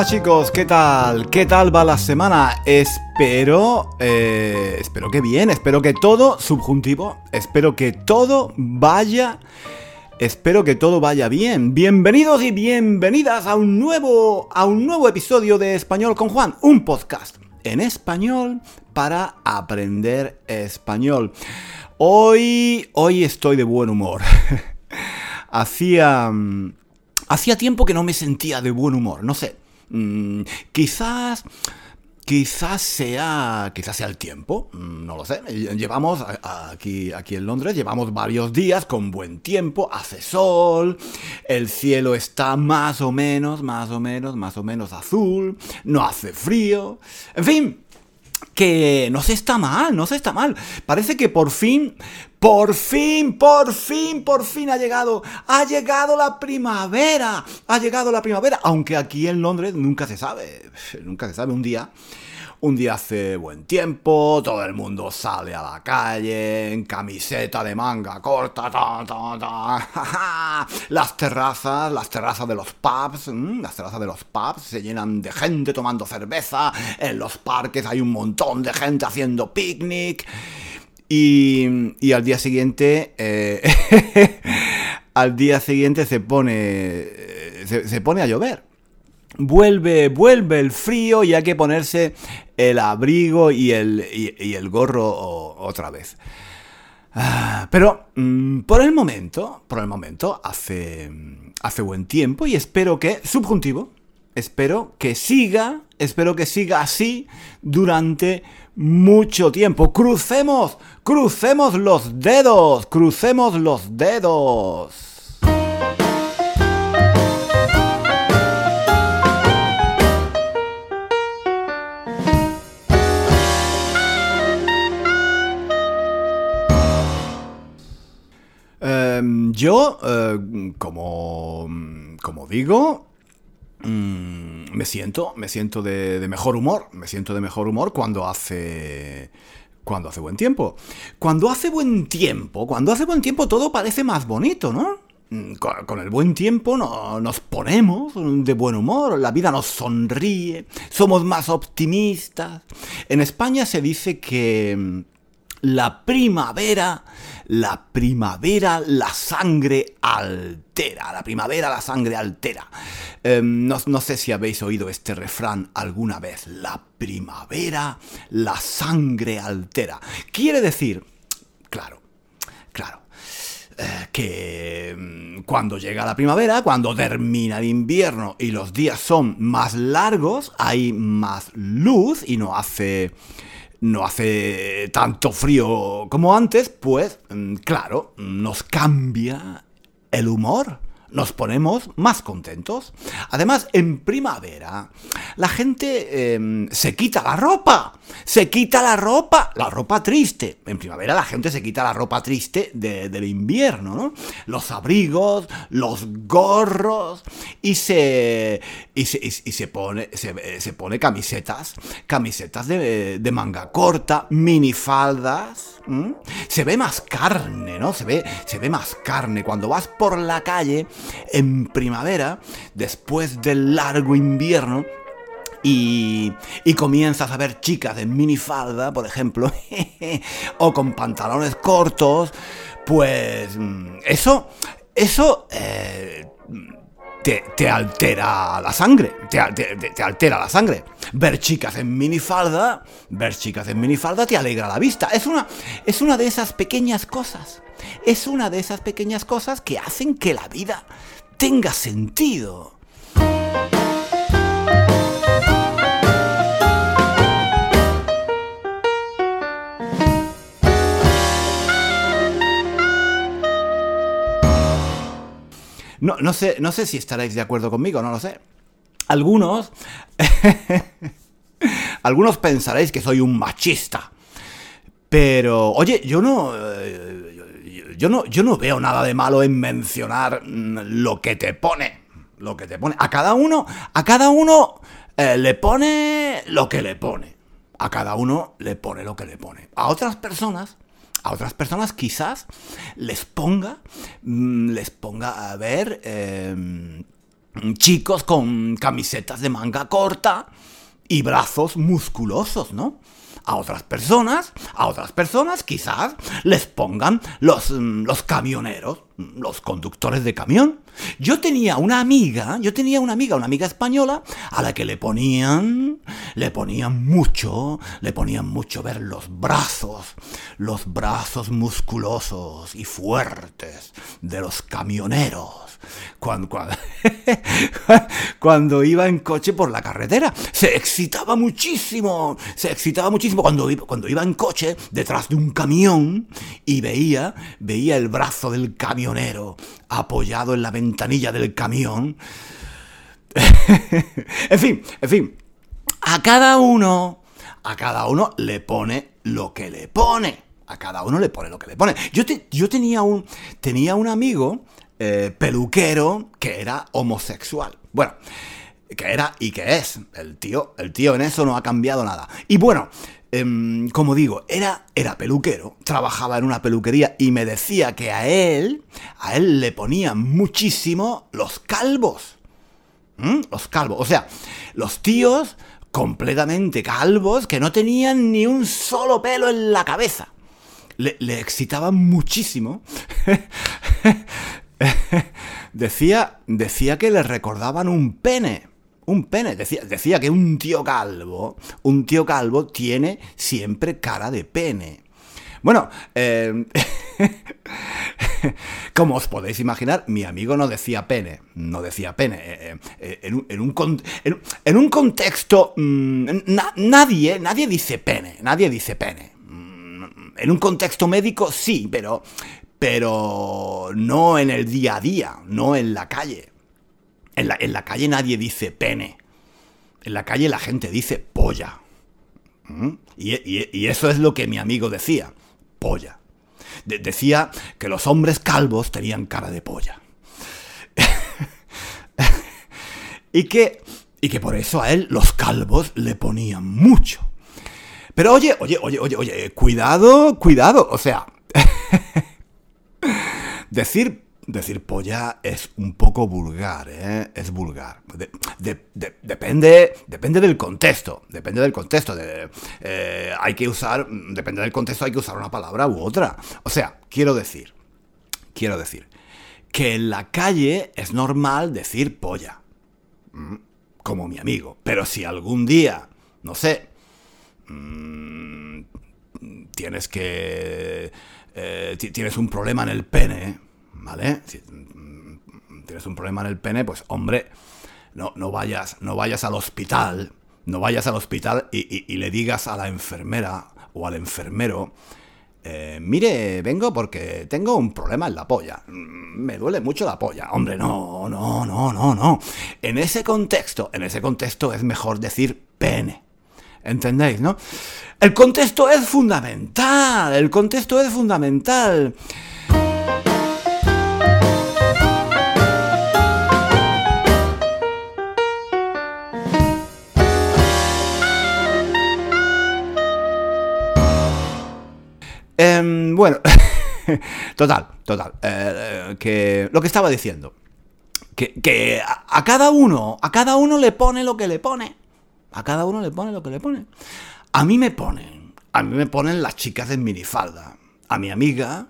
Hola chicos, ¿qué tal? ¿Qué tal va la semana? Espero, eh, espero que bien, espero que todo, subjuntivo, espero que todo vaya, espero que todo vaya bien. Bienvenidos y bienvenidas a un nuevo, a un nuevo episodio de Español con Juan, un podcast en español para aprender español. Hoy, hoy estoy de buen humor. Hacía... Hacía tiempo que no me sentía de buen humor, no sé. Mm, quizás quizás sea quizás sea el tiempo mm, no lo sé llevamos aquí aquí en Londres llevamos varios días con buen tiempo hace sol el cielo está más o menos más o menos más o menos azul no hace frío en fin que no se está mal, no se está mal. Parece que por fin, por fin, por fin, por fin ha llegado, ha llegado la primavera, ha llegado la primavera, aunque aquí en Londres nunca se sabe, nunca se sabe. Un día un día hace buen tiempo, todo el mundo sale a la calle en camiseta de manga corta, las terrazas, las terrazas de los pubs, mm, las terrazas de los pubs se llenan de gente tomando cerveza, en los parques hay un montón de gente haciendo picnic y, al día siguiente, eh, al día siguiente se pone, se pone a llover vuelve, vuelve el frío y hay que ponerse el abrigo y el, y, el gorro otra vez. Ah, pero mm, por el momento, por el momento hace, hace buen tiempo y espero que, subjuntivo, espero que siga, espero que siga así durante mucho tiempo. Crucemos, crucemos los dedos, crucemos los dedos. Yo, eh, como, como digo, mm, me siento, me siento de, mejor humor, me siento de mejor humor cuando hace cuando hace buen tiempo. Cuando hace buen tiempo, cuando hace buen tiempo todo parece más bonito, ¿no? Mm, con, el buen tiempo nos ponemos de buen humor, la vida nos sonríe, somos más optimistas. En España se dice que mm, la primavera la primavera la sangre altera. La primavera la sangre altera. Em, no, no, sé si habéis oído este refrán alguna vez. La primavera la sangre altera. Quiere decir, claro, claro, eh, que em, cuando llega la primavera, cuando termina el invierno y los días son más largos, hay más luz y no hace no hace tanto frío como antes, pues mm, claro, nos cambia el humor nos ponemos más contentos. Además, en primavera, la gente em, se quita la ropa. Se quita la ropa. La ropa triste. En primavera la gente se quita la ropa triste del invierno, ¿no? Los abrigos, los gorros. Y se. Y se, pone. Se, pone camisetas. Camisetas de, manga corta. Minifaldas. Se ve más carne, ¿no? Se ve, se ve más carne. Cuando vas por la calle en primavera, después del largo invierno, y, y, comienzas a ver chicas en minifalda, por ejemplo, o con pantalones cortos, pues mm, eso, eso eh, te, altera la sangre, te, te, altera la sangre. Ver chicas en minifalda, ver chicas en minifalda te alegra la vista. Es una, es una de esas pequeñas cosas, es una de esas pequeñas cosas que hacen que la vida tenga sentido. No, no, sé, no sé si estaréis de acuerdo conmigo, no lo sé. Algunos. algunos pensaréis que soy un machista. Pero, oye, yo no. Eh, yo no, yo no veo nada de malo en mencionar mm, lo que te pone. Lo que te pone. A cada uno. A cada uno eh, le pone lo que le pone. A cada uno le pone lo que le pone. A otras personas a otras personas quizás les ponga, mm, les ponga a ver em, chicos con camisetas de manga corta y brazos musculosos, ¿no? A otras personas, a otras personas quizás les pongan los, mm, los camioneros, los conductores de camión. Yo tenía una amiga, yo tenía una amiga, una amiga española, a la que le ponían, le ponían mucho, le ponían mucho ver los brazos, los brazos musculosos y fuertes de los camioneros cuando, cuando, iba en coche por la carretera. Se excitaba muchísimo, se excitaba muchísimo cuando, cuando iba en coche detrás de un camión y veía, veía el brazo del camionero apoyado en la ventanilla del camión. en fin, en fin, a cada uno, a cada uno le pone lo que le pone. A cada uno le pone lo que le pone. Yo, yo tenía, un, tenía un amigo eh, peluquero que era homosexual. Bueno, que era y que es. El tío, el tío en eso no ha cambiado nada. Y bueno, em, como digo, era, era peluquero, trabajaba en una peluquería y me decía que a él, a él le ponían muchísimo los calvos. ¿Mm? Los calvos. O sea, los tíos completamente calvos que no tenían ni un solo pelo en la cabeza. Le, le excitaban muchísimo decía, decía que le recordaban un pene. Un pene. Decía, decía que un tío calvo, un tío calvo tiene siempre cara de pene. Bueno, eh, como os podéis imaginar, mi amigo no decía pene, no decía pene. Eh, eh, en, un, en, un, contexto, mm, nadie, nadie dice pene, nadie dice pene. Mm, en un contexto médico sí, pero, pero no en el día a día, no en la calle. En la, calle nadie dice pene. En la calle la gente dice polla. ¿Mm? Y, eso es lo que mi amigo decía, polla. decía que los hombres calvos tenían cara de polla. y, que, y que por eso a él los calvos le ponían mucho. Pero oye, oye, oye, oye, oye, cuidado, cuidado, o sea... Decir, decir polla es un poco vulgar, ¿eh? Es vulgar. depende, depende del contexto, depende del contexto. Eh, hay que usar, depende del contexto, hay que usar una palabra u otra. O sea, quiero decir, quiero decir, que en la calle es normal decir polla. Mm, como mi amigo. Pero si algún día, no sé, mm, tienes que eh, tienes un problema en el pene, ¿vale? Si mm, tienes un problema en el pene, pues hombre, no, no, vayas, no vayas al hospital, no vayas al hospital y, le digas a la enfermera o al enfermero, eh, mire, vengo porque tengo un problema en la polla. Mm, me duele mucho la polla. Hombre, no, no, no, no, no. En ese contexto, en ese contexto es mejor decir pene. ¿Entendéis, no? El contexto es fundamental, el contexto es fundamental. Em, bueno, total, total. Eh, eh, que lo que estaba diciendo. Que, a, cada uno, a cada uno le pone lo que le pone. A cada uno le pone lo que le pone. A mí me ponen, a mí me ponen las chicas en minifalda. A mi amiga,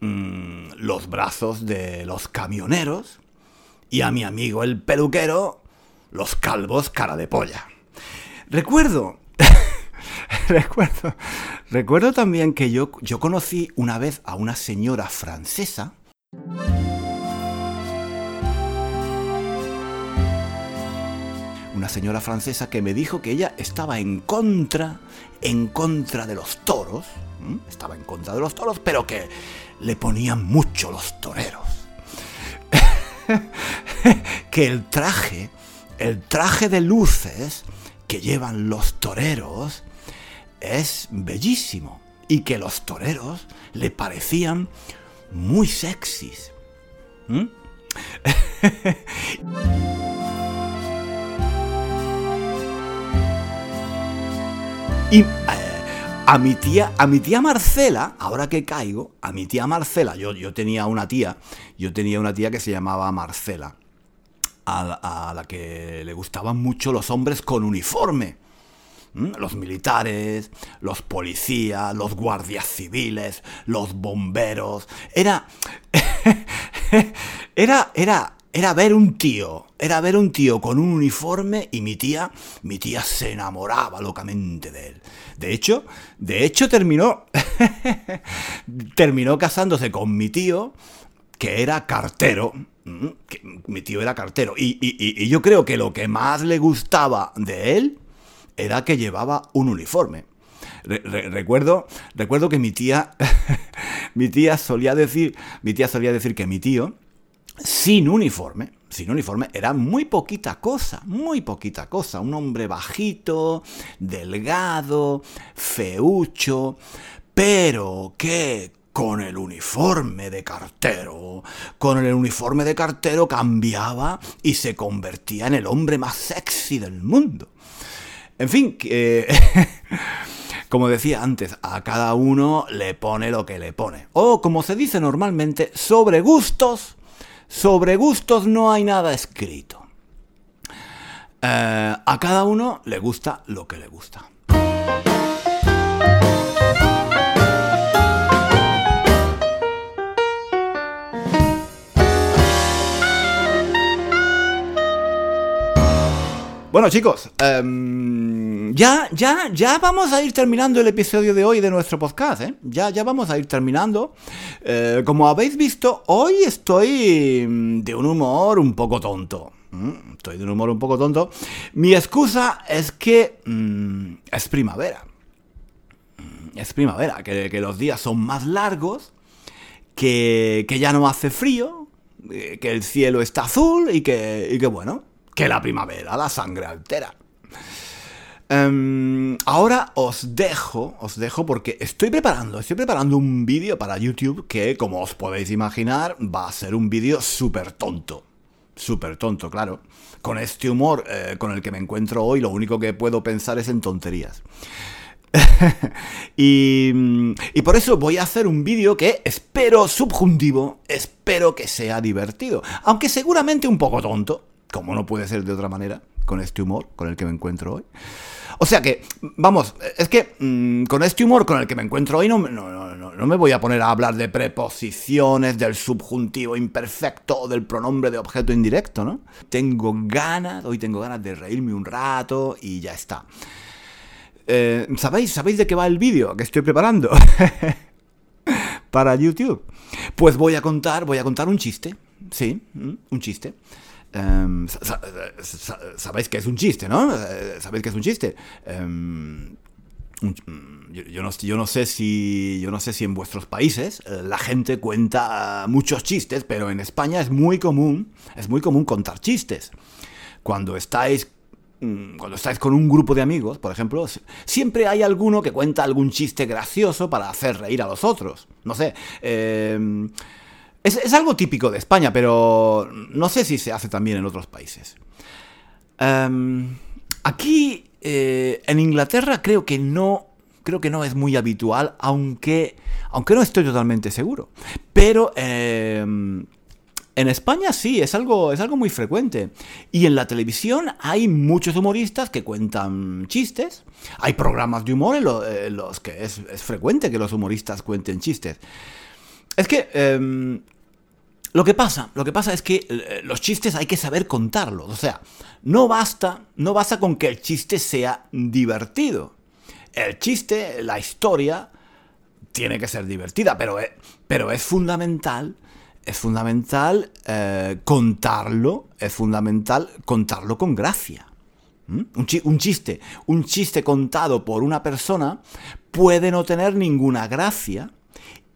mm, los brazos de los camioneros. y a mi amigo el peluquero los calvos cara de polla. Recuerdo, recuerdo, recuerdo también que yo, yo conocí una vez a una señora francesa. Una señora francesa que me dijo que ella estaba en contra, en contra de los toros, estaba en contra de los toros, pero que le ponían mucho los toreros. que el traje, el traje de luces que llevan los toreros es bellísimo y que los toreros le parecían muy sexys. y a mi tía, a mi tía Marcela, ahora que caigo, a mi tía Marcela, yo, yo tenía una tía, yo tenía una tía que se llamaba Marcela, a, la que le gustaban mucho los hombres con uniforme. Los militares, los policías, los guardias civiles, los bomberos. Era. era. Era era ver un tío, era ver un tío con un uniforme y mi tía, mi tía se enamoraba locamente de él. De hecho, de hecho terminó, terminó casándose con mi tío, que era cartero. Mi tío era cartero. Y, yo creo que lo que más le gustaba de él era que llevaba un uniforme. recuerdo, recuerdo que mi tía, mi tía solía decir, mi tía solía decir que mi tío sin uniforme, sin uniforme, era muy poquita cosa, muy poquita cosa. Un hombre bajito, delgado, feucho, pero que con el uniforme de cartero, con el uniforme de cartero cambiaba y se convertía en el hombre más sexy del mundo. En fin, como decía antes, a cada uno le pone lo que le pone. O como se dice normalmente, sobre gustos sobre gustos no hay nada escrito. Eh, a cada uno le gusta lo que le gusta. Bueno chicos, em, ya, ya, ya vamos a ir terminando el episodio de hoy de nuestro podcast, ¿eh? Ya, ya vamos a ir terminando. Eh, como habéis visto, hoy estoy mm, de un humor un poco tonto. Estoy de un humor un poco tonto. Mi excusa es que mm, es primavera. Mm, es primavera, que, los días son más largos, que, que ya no hace frío, eh, que el cielo está azul y que, y que bueno, que la primavera la sangre altera. Em, ahora os dejo, os dejo porque estoy preparando, estoy preparando un vídeo para YouTube que, como os podéis imaginar, va a ser un vídeo súper tonto. Súper tonto, claro. Con este humor eh, con el que me encuentro hoy, lo único que puedo pensar es en tonterías. y, y, por eso voy a hacer un vídeo que espero subjuntivo, espero que sea divertido, aunque seguramente un poco tonto, como no puede ser de otra manera, con este humor con el que me encuentro hoy. O sea que, vamos, es que mm, con este humor con el que me encuentro hoy no, me voy a poner a hablar de preposiciones, del subjuntivo imperfecto del pronombre de objeto indirecto, ¿no? Tengo ganas, hoy tengo ganas de reírme un rato y ya está. Eh, ¿Sabéis? ¿Sabéis de qué va el vídeo que estoy preparando? Para YouTube. Pues voy a contar, voy a contar un chiste. Sí, un chiste. Em, sabéis que es un chiste, ¿no? Eh, sabéis que es un chiste. Em, mm, yo, no, sé si yo no sé si en vuestros países eh, la gente cuenta muchos chistes, pero en España es muy común, es muy común contar chistes. Cuando estáis mm, cuando estáis con un grupo de amigos, por ejemplo, siempre hay alguno que cuenta algún chiste gracioso para hacer reír a los otros. No sé, eh, es, algo típico de España, pero no sé si se hace también en otros países. Em, aquí, eh, en Inglaterra, creo que no. Creo que no es muy habitual, aunque. Aunque no estoy totalmente seguro. Pero. Em, en España sí, es algo, es algo muy frecuente. Y en la televisión hay muchos humoristas que cuentan chistes. Hay programas de humor en, los que es, es frecuente que los humoristas cuenten chistes. Es que em, lo que pasa, lo que pasa es que eh, los chistes hay que saber contarlos. O sea, no basta, no basta con que el chiste sea divertido. El chiste, la historia, tiene que ser divertida, pero es, pero es fundamental, es fundamental eh, contarlo, es fundamental contarlo con gracia. ¿Mm? un chiste, un chiste contado por una persona puede no tener ninguna gracia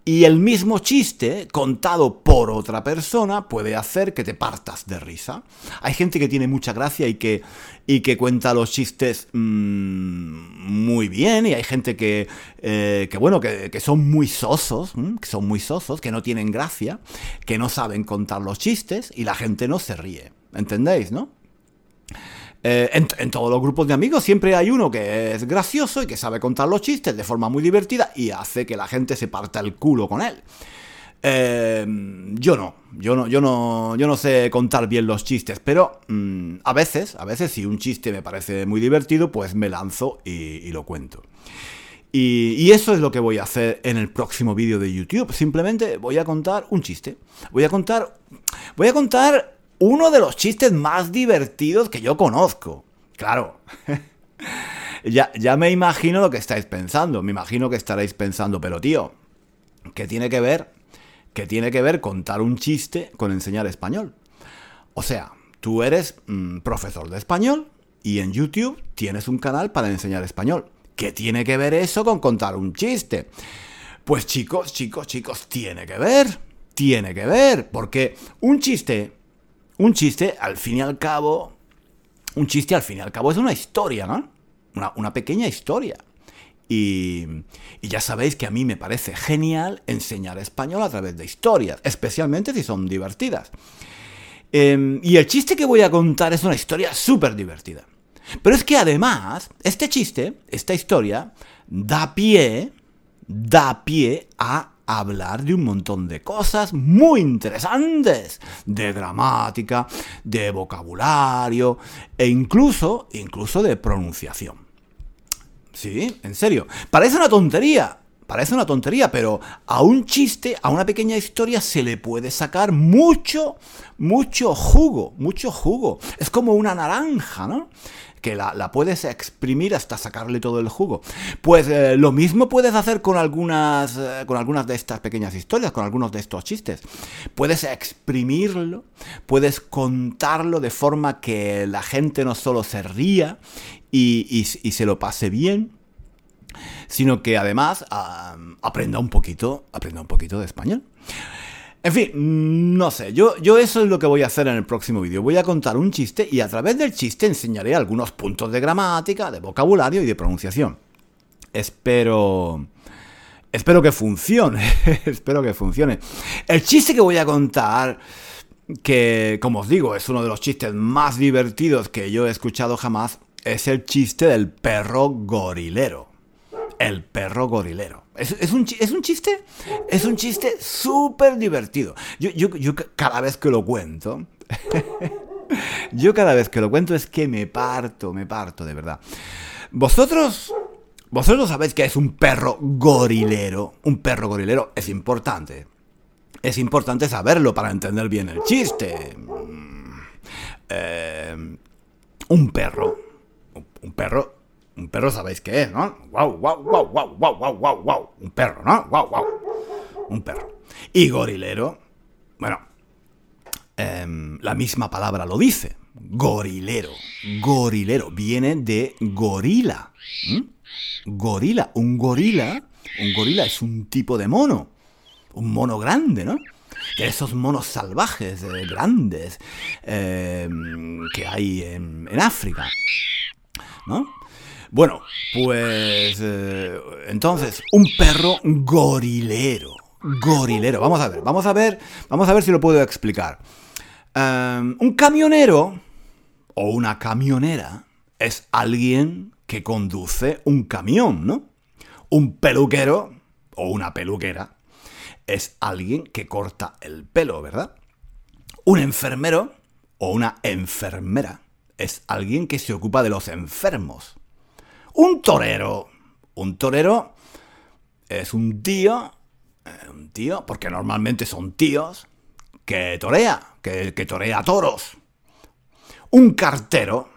y el mismo chiste, contado por otra persona, puede hacer que te partas de risa. Hay gente que tiene mucha gracia y que, y que cuenta los chistes mm, muy bien, y hay gente que, eh, que bueno, que, son muy sosos, que son muy sosos, que no tienen gracia, que no saben contar los chistes, y la gente no se ríe. ¿Entendéis, no? Eh, en, todos los grupos de amigos siempre hay uno que es gracioso y que sabe contar los chistes de forma muy divertida y hace que la gente se parta el culo con él. Eh, yo no, yo no, yo no, yo no sé contar bien los chistes, pero mm, a veces, a veces si un chiste me parece muy divertido, pues me lanzo y, lo cuento. Y, y, eso es lo que voy a hacer en el próximo vídeo de YouTube. Simplemente voy a contar un chiste. Voy a contar, voy a contar uno de los chistes más divertidos que yo conozco. Claro. ya, ya me imagino lo que estáis pensando. Me imagino que estaréis pensando, pero tío, ¿qué tiene que ver? ¿Qué tiene que ver contar un chiste con enseñar español? O sea, tú eres mm, profesor de español y en YouTube tienes un canal para enseñar español. ¿Qué tiene que ver eso con contar un chiste? Pues chicos, chicos, chicos, tiene que ver. Tiene que ver. Porque un chiste un chiste, al fin y al cabo, un chiste al fin y al cabo es una historia, ¿no? Una, pequeña historia. Y, ya sabéis que a mí me parece genial enseñar español a través de historias, especialmente si son divertidas. Em, y el chiste que voy a contar es una historia súper divertida. Pero es que además, este chiste, esta historia, da pie, da pie a hablar de un montón de cosas muy interesantes, de gramática, de vocabulario e incluso, incluso de pronunciación. Sí, en serio, parece una tontería, parece una tontería, pero a un chiste, a una pequeña historia se le puede sacar mucho, mucho jugo, mucho jugo. Es como una naranja, ¿no? que la, puedes exprimir hasta sacarle todo el jugo. Pues eh, lo mismo puedes hacer con algunas, eh, con algunas de estas pequeñas historias, con algunos de estos chistes. Puedes exprimirlo, puedes contarlo de forma que la gente no solo se ría y, se lo pase bien, sino que además aprenda un poquito, aprenda un poquito de español. En fin, no sé, yo, yo eso es lo que voy a hacer en el próximo vídeo. Voy a contar un chiste y a través del chiste enseñaré algunos puntos de gramática, de vocabulario y de pronunciación. Espero... Espero que funcione, espero que funcione. El chiste que voy a contar, que como os digo es uno de los chistes más divertidos que yo he escuchado jamás, es el chiste del perro gorilero. El perro gorilero. ¿Es, un, chiste? Es un chiste súper divertido. Yo, cada vez que lo cuento, yo cada vez que lo cuento es que me parto, me parto, de verdad. Vosotros, vosotros sabéis que es un perro gorilero. Un perro gorilero es importante. Es importante saberlo para entender bien el chiste. Mm, eh, un perro. Un perro un perro sabéis qué es, ¿no? Guau, guau, guau, guau, guau, guau, guau, guau. Un perro, ¿no? Guau, guau. Un perro. Y gorilero, bueno, em, la misma palabra lo dice. Gorilero. Gorilero. Viene de gorila. Gorila. Un gorila. Un gorila es un tipo de mono. Un mono grande, ¿no? De esos monos salvajes, eh, grandes, em, que hay en, en África. ¿No? Bueno, pues eh, entonces, un perro gorilero. Gorilero. Vamos a ver, vamos a ver, vamos a ver si lo puedo explicar. Em, un camionero o una camionera es alguien que conduce un camión, ¿no? Un peluquero o una peluquera es alguien que corta el pelo, ¿verdad? Un enfermero o una enfermera es alguien que se ocupa de los enfermos. Un torero. Un torero es un tío, eh, un tío, porque normalmente son tíos, que torea, que, que torea toros. Un cartero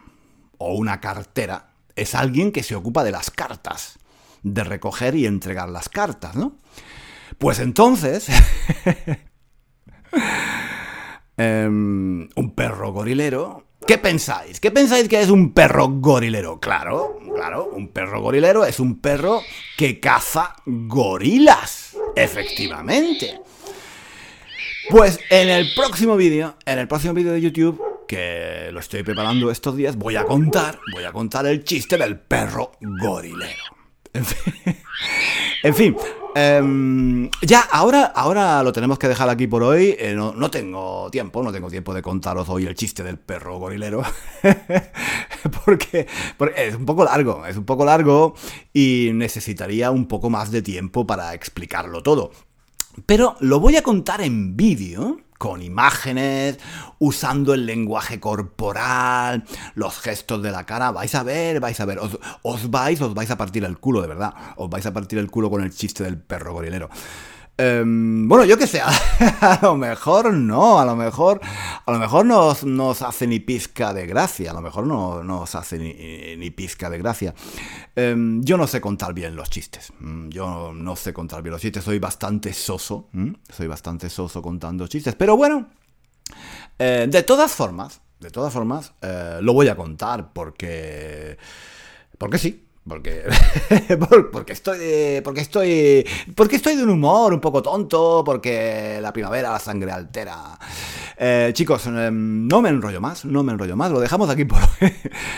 o una cartera es alguien que se ocupa de las cartas, de recoger y entregar las cartas, ¿no? Pues entonces, em, un perro gorilero ¿Qué pensáis? ¿Qué pensáis que es un perro gorilero? Claro, claro, un perro gorilero es un perro que caza gorilas. Efectivamente. Pues en el próximo vídeo, en el próximo vídeo de YouTube, que lo estoy preparando estos días, voy a contar, voy a contar el chiste del perro gorilero. En fin, em, ya, ahora, ahora lo tenemos que dejar aquí por hoy. Eh, no, tengo tiempo, no tengo tiempo de contaros hoy el chiste del perro gorilero. porque, es un poco largo, es un poco largo y necesitaría un poco más de tiempo para explicarlo todo. Pero lo voy a contar en vídeo con imágenes, usando el lenguaje corporal, los gestos de la cara, vais a ver, vais a ver, os, os, vais, os vais a partir el culo, de verdad, os vais a partir el culo con el chiste del perro gorilero. Em, bueno, yo que sé, a lo mejor no, a lo mejor, a lo mejor no os hace ni pizca de gracia, a lo mejor no, os hace ni, pizca de gracia. Em, yo no sé contar bien los chistes, mm, yo no sé contar bien los chistes, soy bastante soso, soy bastante soso contando chistes, pero bueno, eh, de todas formas, de todas formas, eh, lo voy a contar porque, porque sí, porque, porque estoy porque estoy porque estoy de un humor un poco tonto porque la primavera la sangre altera. Eh, chicos em, no me enrollo más no me enrollo más lo dejamos aquí por hoy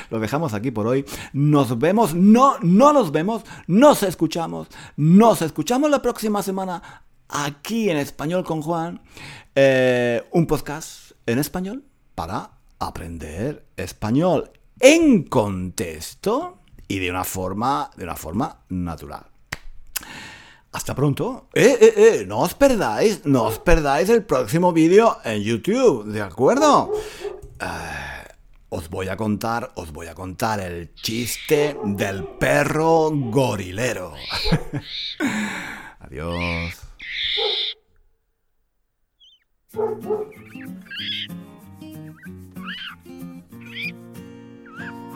lo dejamos aquí por hoy. Nos vemos no no nos vemos nos escuchamos nos escuchamos la próxima semana aquí en español con Juan eh, un podcast en español para aprender español. En contexto y de una forma, de una forma natural. Hasta pronto. Eh, eh, eh, no os perdáis, no os perdáis el próximo vídeo en YouTube, ¿de acuerdo? Os voy a contar, os voy a contar el chiste del perro gorilero. Adiós.